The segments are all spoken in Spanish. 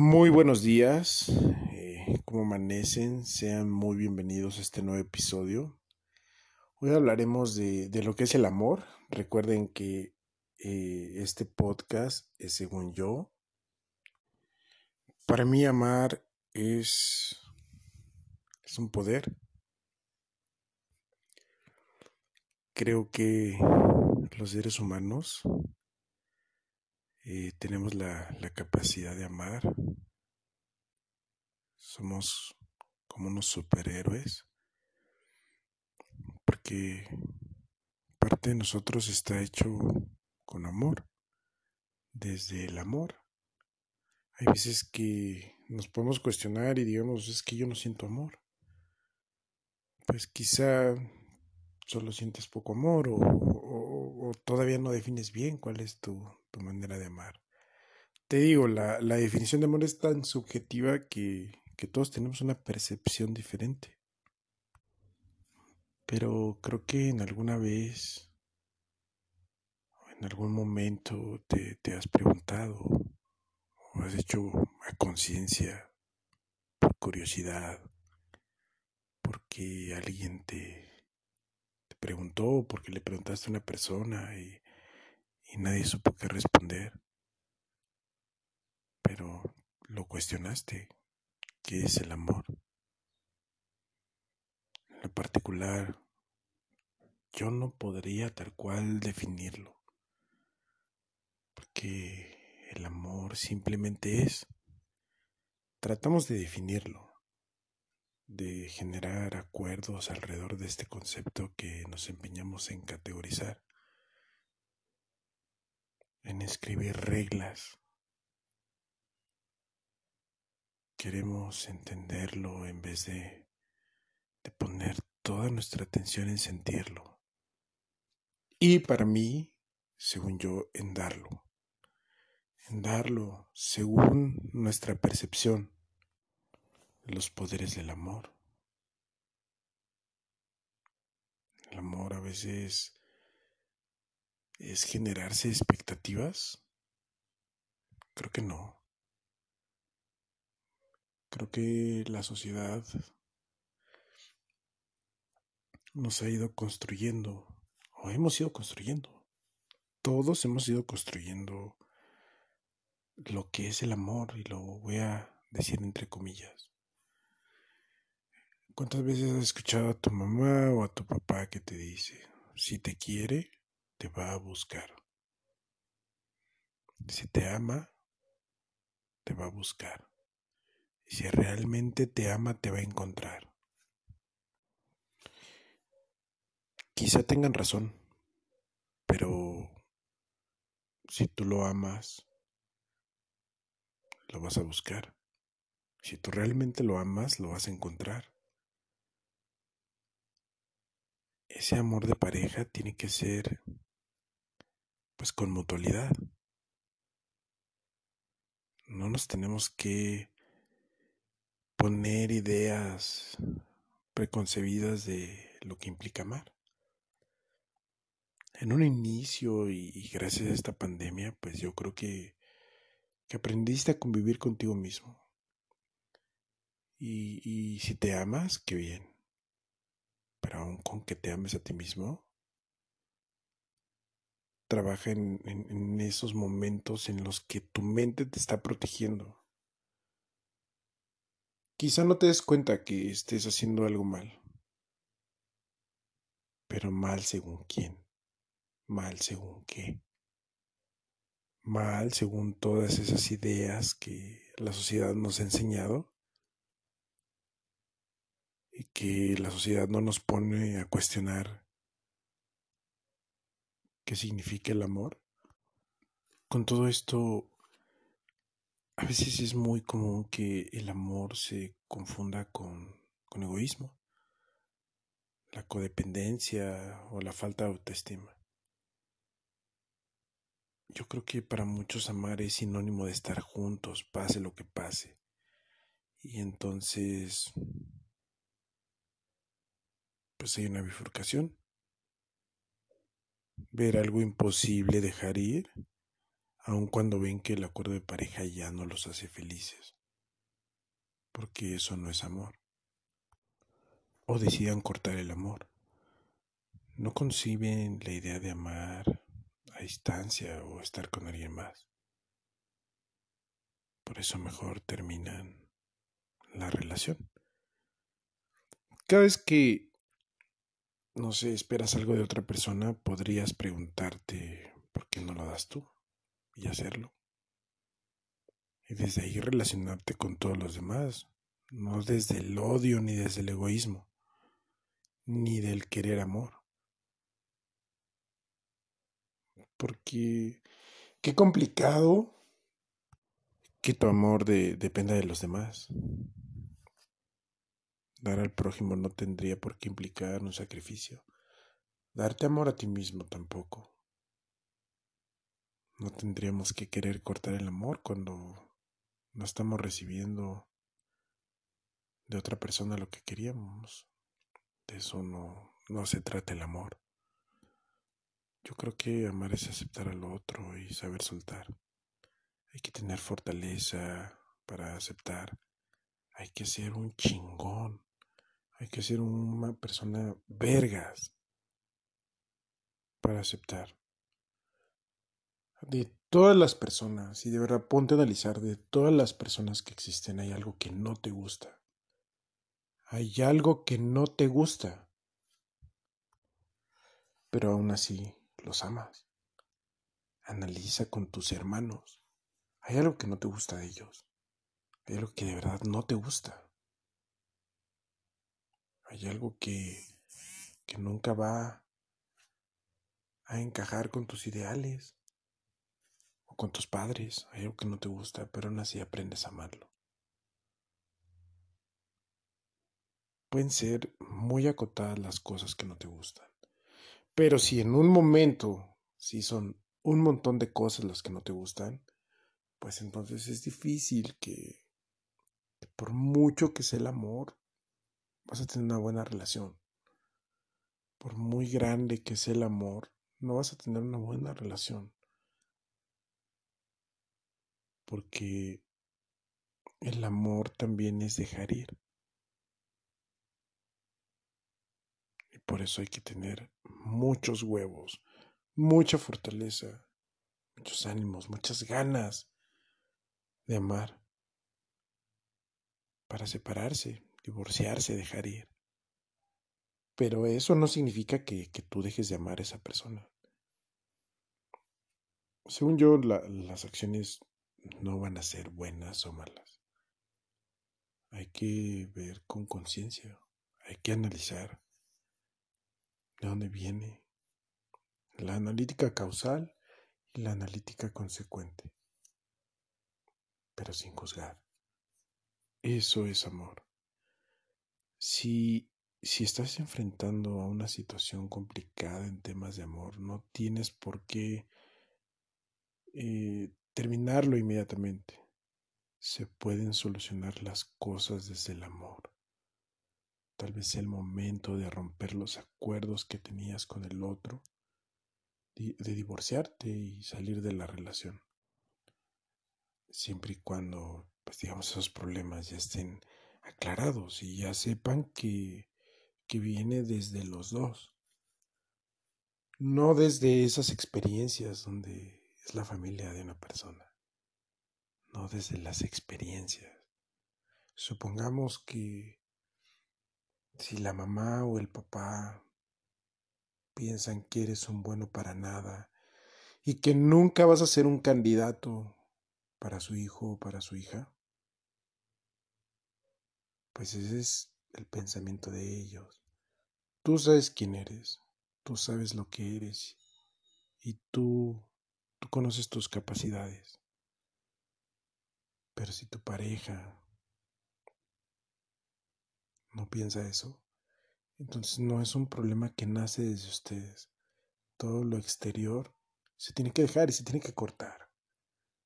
Muy buenos días, eh, ¿cómo amanecen? Sean muy bienvenidos a este nuevo episodio. Hoy hablaremos de, lo que es el amor. Recuerden que eh, este podcast es según yo. Para mí amar es, es un poder. Creo que los seres humanos eh, tenemos la, la capacidad de amar. Somos como unos superhéroes. Porque parte de nosotros está hecho con amor. Desde el amor. Hay veces que nos podemos cuestionar y digamos, es que yo no siento amor. Pues quizá solo sientes poco amor o, todavía no defines bien cuál es tu, manera de amar. Te digo, la, definición de amor es tan subjetiva que, que todos tenemos una percepción diferente. Pero creo que en alguna vez, en algún momento te, te has preguntado o has hecho a conciencia, por curiosidad, porque alguien te, preguntó, porque le preguntaste a una persona y, y nadie supo qué responder. Pero lo cuestionaste. ¿Qué es el amor? En lo particular, yo no podría tal cual definirlo. Porque el amor simplemente es. Tratamos de definirlo de generar acuerdos alrededor de este concepto que nos empeñamos en categorizar, en escribir reglas. Queremos entenderlo en vez de, de poner toda nuestra atención en sentirlo. Y para mí, según yo, en darlo. En darlo según nuestra percepción los poderes del amor. El amor a veces es generarse expectativas. Creo que no. Creo que la sociedad nos ha ido construyendo, o hemos ido construyendo. Todos hemos ido construyendo lo que es el amor, y lo voy a decir entre comillas. ¿Cuántas veces has escuchado a tu mamá o a tu papá que te dice, si te quiere, te va a buscar? Si te ama, te va a buscar. Si realmente te ama, te va a encontrar. Quizá tengan razón, pero si tú lo amas, lo vas a buscar. Si tú realmente lo amas, lo vas a encontrar. ese amor de pareja tiene que ser pues con mutualidad. No nos tenemos que poner ideas preconcebidas de lo que implica amar. En un inicio y, gracias a esta pandemia, pues yo creo que, que aprendiste a convivir contigo mismo. Y, si te amas, qué bien pero aún con que te ames a ti mismo, trabaja en, esos momentos en los que tu mente te está protegiendo. Quizá no te des cuenta que estés haciendo algo mal, pero mal según quién, mal según qué, mal según todas esas ideas que la sociedad nos ha enseñado y que la sociedad no nos pone a cuestionar qué significa el amor. Con todo esto, a veces es muy común que el amor se confunda con, con egoísmo, la codependencia o la falta de autoestima. Yo creo que para muchos amar es sinónimo de estar juntos, pase lo que pase. Y entonces pues hay una bifurcación. Ver algo imposible dejar ir aun cuando ven que el acuerdo de pareja ya no los hace felices, porque eso no es amor. O decidan cortar el amor. No conciben la idea de amar a distancia o estar con alguien más. Por eso mejor terminan la relación. Cada vez que, no sé, esperas algo de otra persona, podrías preguntarte por qué no lo das tú y hacerlo. Y desde ahí relacionarte con todos los demás, no desde el odio ni desde el egoísmo, ni del querer amor. Porque qué complicado que tu amor dependa de los demás. Dar al prójimo no tendría por qué implicar un sacrificio. Darte amor a ti mismo tampoco. No tendríamos que querer cortar el amor cuando no estamos recibiendo de otra persona lo que queríamos. De eso no, no se trata el amor. Yo creo que amar es aceptar al otro y saber soltar. Hay que tener fortaleza para aceptar. Hay que ser un chingón hay que ser una persona vergas para aceptar. De todas las personas, y de verdad ponte a analizar, de todas las personas que existen, hay algo que no te gusta. Hay algo que no te gusta. Pero aún así los amas. Analiza con tus hermanos. Hay algo que no te gusta de ellos. Hay algo que de verdad no te gusta. Hay algo que, que nunca va a encajar con tus ideales con tus padres. Hay algo que no te gusta, pero aún así aprendes a amarlo. Pueden ser muy acotadas las cosas que no te gustan. Pero si en un momento, si son un montón de cosas las que no te gustan, pues entonces es difícil que, que por mucho que sea el amor, vas a tener una buena relación. Por muy grande que sea el amor, no vas a tener una buena relación. Porque el amor también es dejar ir. Y por eso hay que tener muchos huevos, mucha fortaleza, muchos ánimos, muchas ganas de amar para separarse divorciarse, dejar ir. Pero eso no significa que, tú dejes de amar a esa persona. Según yo, las acciones no van a ser buenas o malas. Hay que ver con conciencia, hay que analizar de dónde viene la analítica causal y la analítica consecuente, pero sin juzgar. Eso es amor. Si, si estás enfrentando a una situación complicada en temas de amor, no tienes por qué eh, terminarlo inmediatamente. Se pueden solucionar las cosas desde el amor. Tal vez sea el momento de romper los acuerdos que tenías con el otro, de divorciarte y salir de la relación. Siempre y cuando, pues digamos, esos problemas ya estén aclarados y ya sepan que, que viene desde los dos. No desde esas experiencias donde es la familia de una persona. No desde las experiencias. Supongamos que si la mamá o el papá piensan que eres un bueno para nada y que nunca vas a ser un candidato para su hijo o para su hija, pues ese es el pensamiento de ellos. Tú sabes quién eres, tú sabes lo que eres y tú, tú conoces tus capacidades. Pero si tu pareja no piensa eso, entonces no es un problema que nace desde ustedes. Todo lo exterior se tiene que dejar y se tiene que cortar.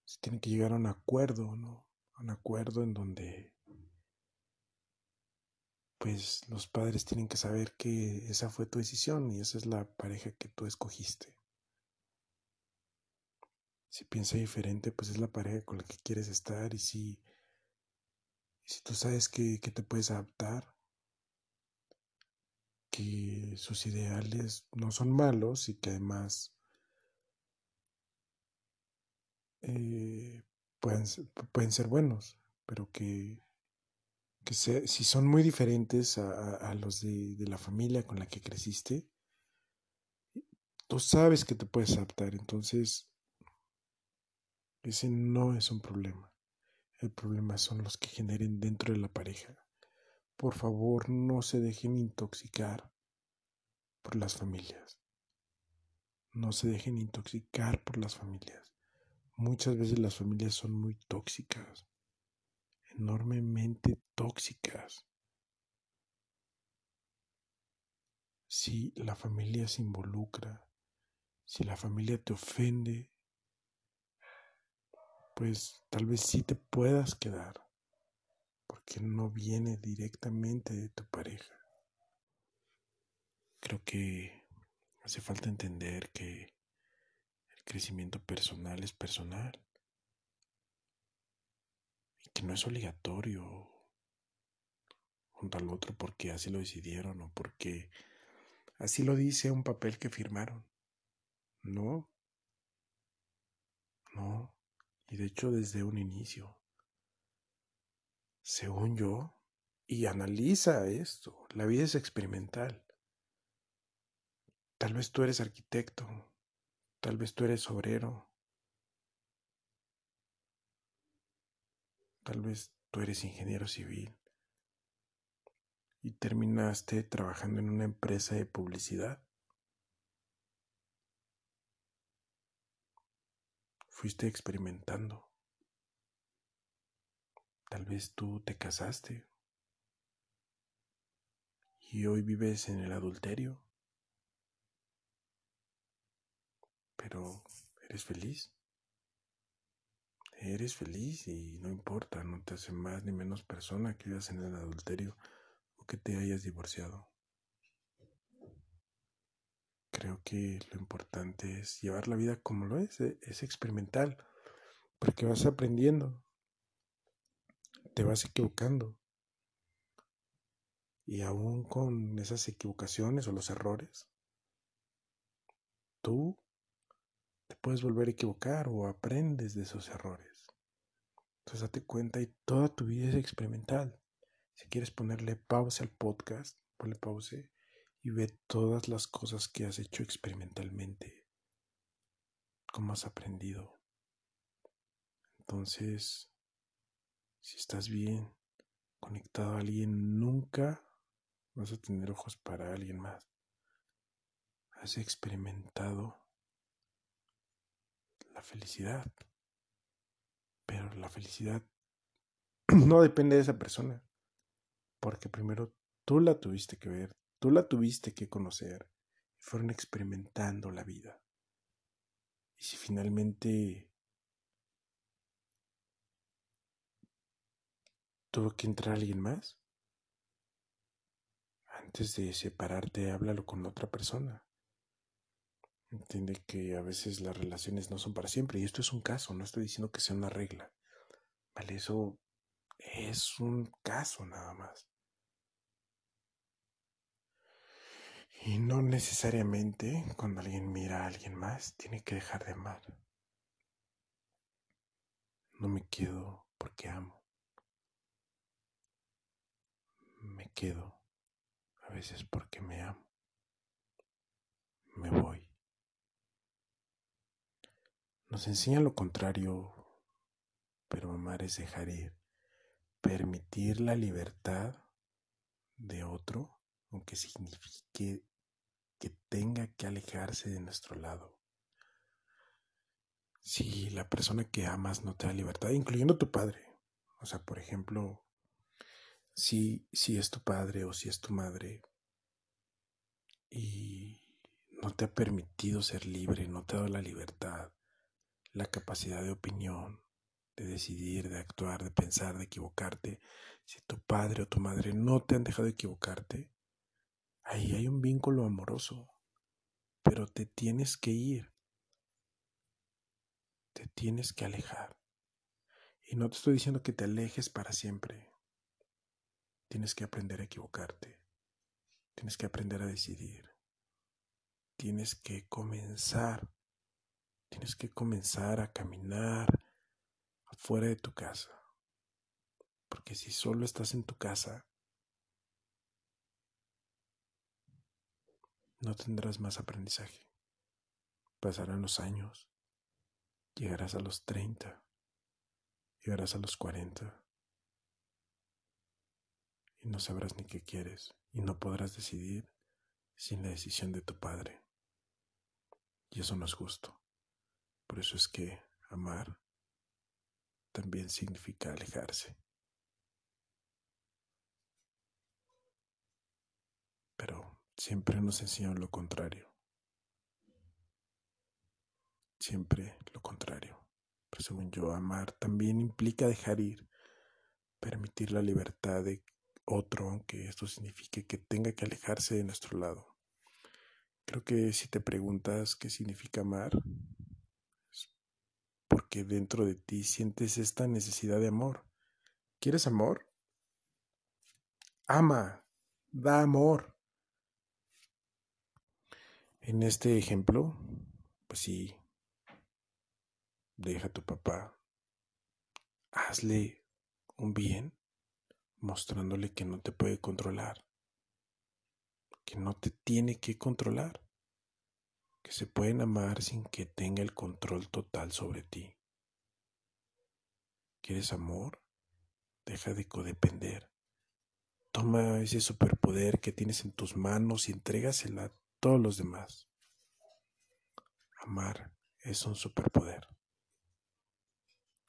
Se tiene que llegar a un acuerdo, ¿no? A un acuerdo en donde pues los padres tienen que saber que esa fue tu decisión y esa es la pareja que tú escogiste. Si piensa diferente, pues es la pareja con la que quieres estar y si, si tú sabes que, que te puedes adaptar, que sus ideales no son malos y que además eh, pueden, pueden ser buenos, pero que que si son muy diferentes a, los de, de, la familia con la que creciste, tú sabes que te puedes adaptar, entonces ese no es un problema. El problema son los que generen dentro de la pareja. Por favor, no se dejen intoxicar por las familias. No se dejen intoxicar por las familias. Muchas veces las familias son muy tóxicas enormemente tóxicas. Si la familia se involucra, si la familia te ofende, pues tal vez sí te puedas quedar, porque no viene directamente de tu pareja. Creo que hace falta entender que el crecimiento personal es personal que no es obligatorio junto al otro porque así lo decidieron o porque así lo dice un papel que firmaron. No, y de hecho desde un inicio, según yo, y analiza esto, la vida es experimental. Tal vez tú eres arquitecto, tal vez tú eres obrero, Tal vez tú eres ingeniero civil y terminaste trabajando en una empresa de publicidad. Fuiste experimentando. Tal vez tú te casaste y hoy vives en el adulterio. Pero eres feliz eres feliz y no importa, no te hace más ni menos persona que vivas en el adulterio o que te hayas divorciado. Creo que lo importante es llevar la vida como lo es, e, es experimental, porque vas aprendiendo, te vas equivocando. Y aún con esas equivocaciones o los errores, tú te puedes volver a equivocar o aprendes de esos errores. Entonces date cuenta y toda tu vida es experimental. Si quieres ponerle pausa al podcast, ponle pause y ve todas las cosas que has hecho experimentalmente. Cómo has aprendido. Entonces, si estás bien conectado a alguien, nunca vas a tener ojos para alguien más. Has experimentado la felicidad. Pero la felicidad no depende de esa persona. Porque primero tú la tuviste que ver, tú la tuviste que conocer. Y fueron experimentando la vida. Y si finalmente tuvo que entrar alguien más, antes de separarte, háblalo con otra persona. Entiende que a veces las relaciones no son para siempre y esto es un caso, no estoy diciendo que sea una regla. Vale, eso es un caso nada más. Y no necesariamente cuando alguien mira a alguien más tiene que dejar de amar. No me quedo porque amo. Me quedo a veces porque me amo. Me voy nos enseña lo contrario, pero amar es dejar ir, permitir la libertad de otro, aunque signifique que tenga que alejarse de nuestro lado. Si la persona que amas no te da libertad, incluyendo tu padre, o sea, por ejemplo, si, si es tu padre o si es tu madre y no te ha permitido ser libre, no te ha dado la libertad, la capacidad de opinión, de decidir, de actuar, de pensar, de equivocarte, si tu padre o tu madre no te han dejado equivocarte, ahí hay un vínculo amoroso, pero te tienes que ir. te tienes que alejar. Y no te estoy diciendo que te alejes para siempre. Tienes que aprender a equivocarte. Tienes que aprender a decidir. Tienes que comenzar. Tienes que comenzar a caminar afuera de tu casa. Porque si solo estás en tu casa, no tendrás más aprendizaje. Pasarán los años. Llegarás a los 30. Llegarás a los 40. Y no sabrás ni qué quieres. Y no podrás decidir sin la decisión de tu padre. Y eso no es justo. Por eso es que amar también significa alejarse. Pero siempre nos enseñan lo contrario. Siempre lo contrario. Pero según yo, amar también implica dejar ir, permitir la libertad de otro, aunque esto signifique que tenga que alejarse de nuestro lado. Creo que si te preguntas qué significa amar, es porque dentro de ti sientes esta necesidad de amor. ¿Quieres amor? Ama, da amor. En este ejemplo, pues sí, deja a tu papá, hazle un bien, mostrándole que no te puede controlar, que no te tiene que controlar, que se pueden amar sin que tenga el control total sobre ti. ¿Quieres amor? Deja de codepender. Toma ese superpoder que tienes en tus manos y entrégasela todos los demás. Amar es un superpoder.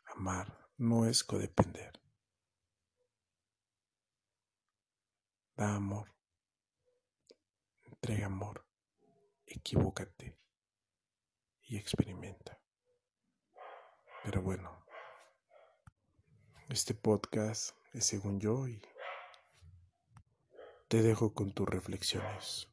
Amar no es codepender. Da amor. Entrega amor. Equivócate. Y experimenta. Pero bueno, este podcast es según yo y te dejo con tus reflexiones.